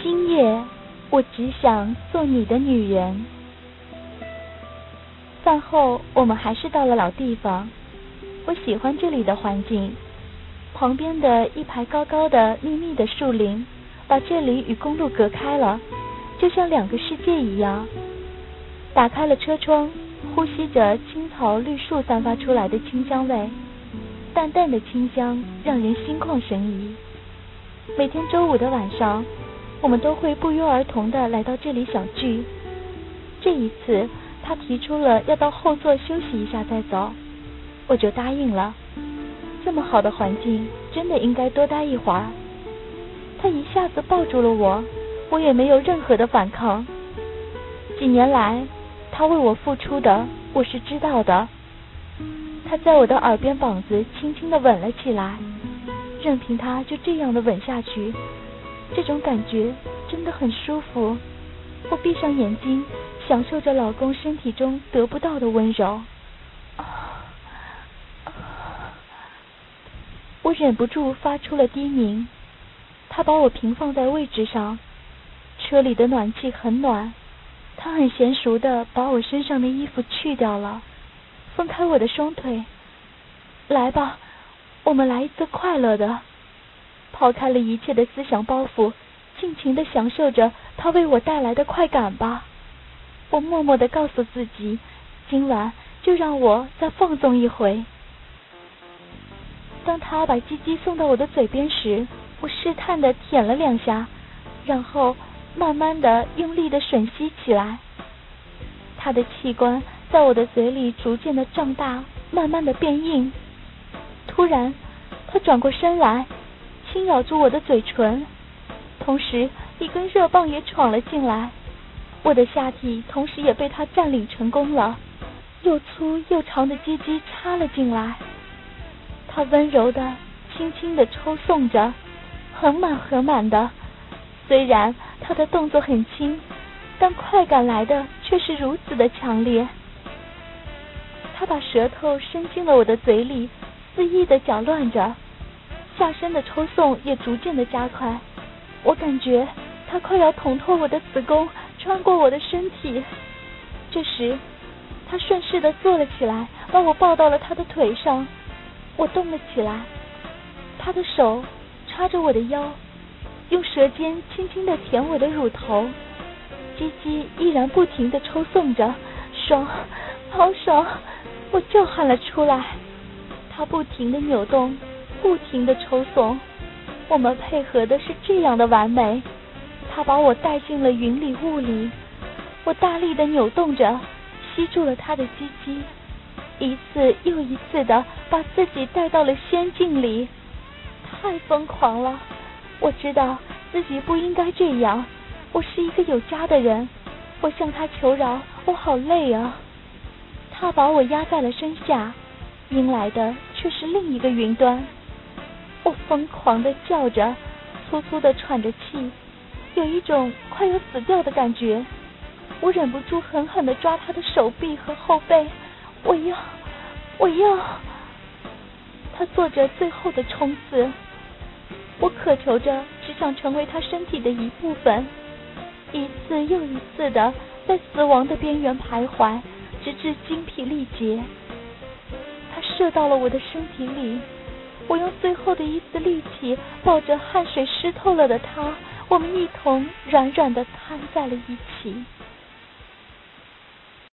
今夜，我只想做你的女人。饭后，我们还是到了老地方。我喜欢这里的环境，旁边的一排高高的、密密的树林，把这里与公路隔开了，就像两个世界一样。打开了车窗，呼吸着青草绿树散发出来的清香味，淡淡的清香让人心旷神怡。每天周五的晚上。我们都会不约而同的来到这里小聚。这一次，他提出了要到后座休息一下再走，我就答应了。这么好的环境，真的应该多待一会儿。他一下子抱住了我，我也没有任何的反抗。几年来，他为我付出的，我是知道的。他在我的耳边膀子轻轻的吻了起来，任凭他就这样的吻下去。这种感觉真的很舒服，我闭上眼睛，享受着老公身体中得不到的温柔。我忍不住发出了低鸣。他把我平放在位置上，车里的暖气很暖。他很娴熟的把我身上的衣服去掉了，分开我的双腿。来吧，我们来一次快乐的。抛开了一切的思想包袱，尽情的享受着他为我带来的快感吧。我默默的告诉自己，今晚就让我再放纵一回。当他把鸡鸡送到我的嘴边时，我试探的舔了两下，然后慢慢的用力的吮吸起来。他的器官在我的嘴里逐渐的胀大，慢慢的变硬。突然，他转过身来。轻咬住我的嘴唇，同时一根热棒也闯了进来，我的下体同时也被他占领成功了，又粗又长的鸡鸡插了进来，他温柔的、轻轻的抽送着，很满很满的，虽然他的动作很轻，但快感来的却是如此的强烈。他把舌头伸进了我的嘴里，肆意的搅乱着。下身的抽送也逐渐的加快，我感觉他快要捅破我的子宫，穿过我的身体。这时，他顺势的坐了起来，把我抱到了他的腿上。我动了起来，他的手插着我的腰，用舌尖轻轻的舔我的乳头，鸡鸡依然不停的抽送着，爽，好爽！我叫喊了出来。他不停的扭动。不停的抽送，我们配合的是这样的完美。他把我带进了云里雾里，我大力的扭动着，吸住了他的鸡鸡，一次又一次的把自己带到了仙境里。太疯狂了！我知道自己不应该这样。我是一个有家的人，我向他求饶，我好累啊。他把我压在了身下，迎来的却是另一个云端。疯狂的叫着，粗粗的喘着气，有一种快要死掉的感觉。我忍不住狠狠的抓他的手臂和后背，我要，我要。他做着最后的冲刺，我渴求着，只想成为他身体的一部分，一次又一次的在死亡的边缘徘徊，直至精疲力竭。他射到了我的身体里。我用最后的一丝力气抱着汗水湿透了的他，我们一同软软的瘫在了一起。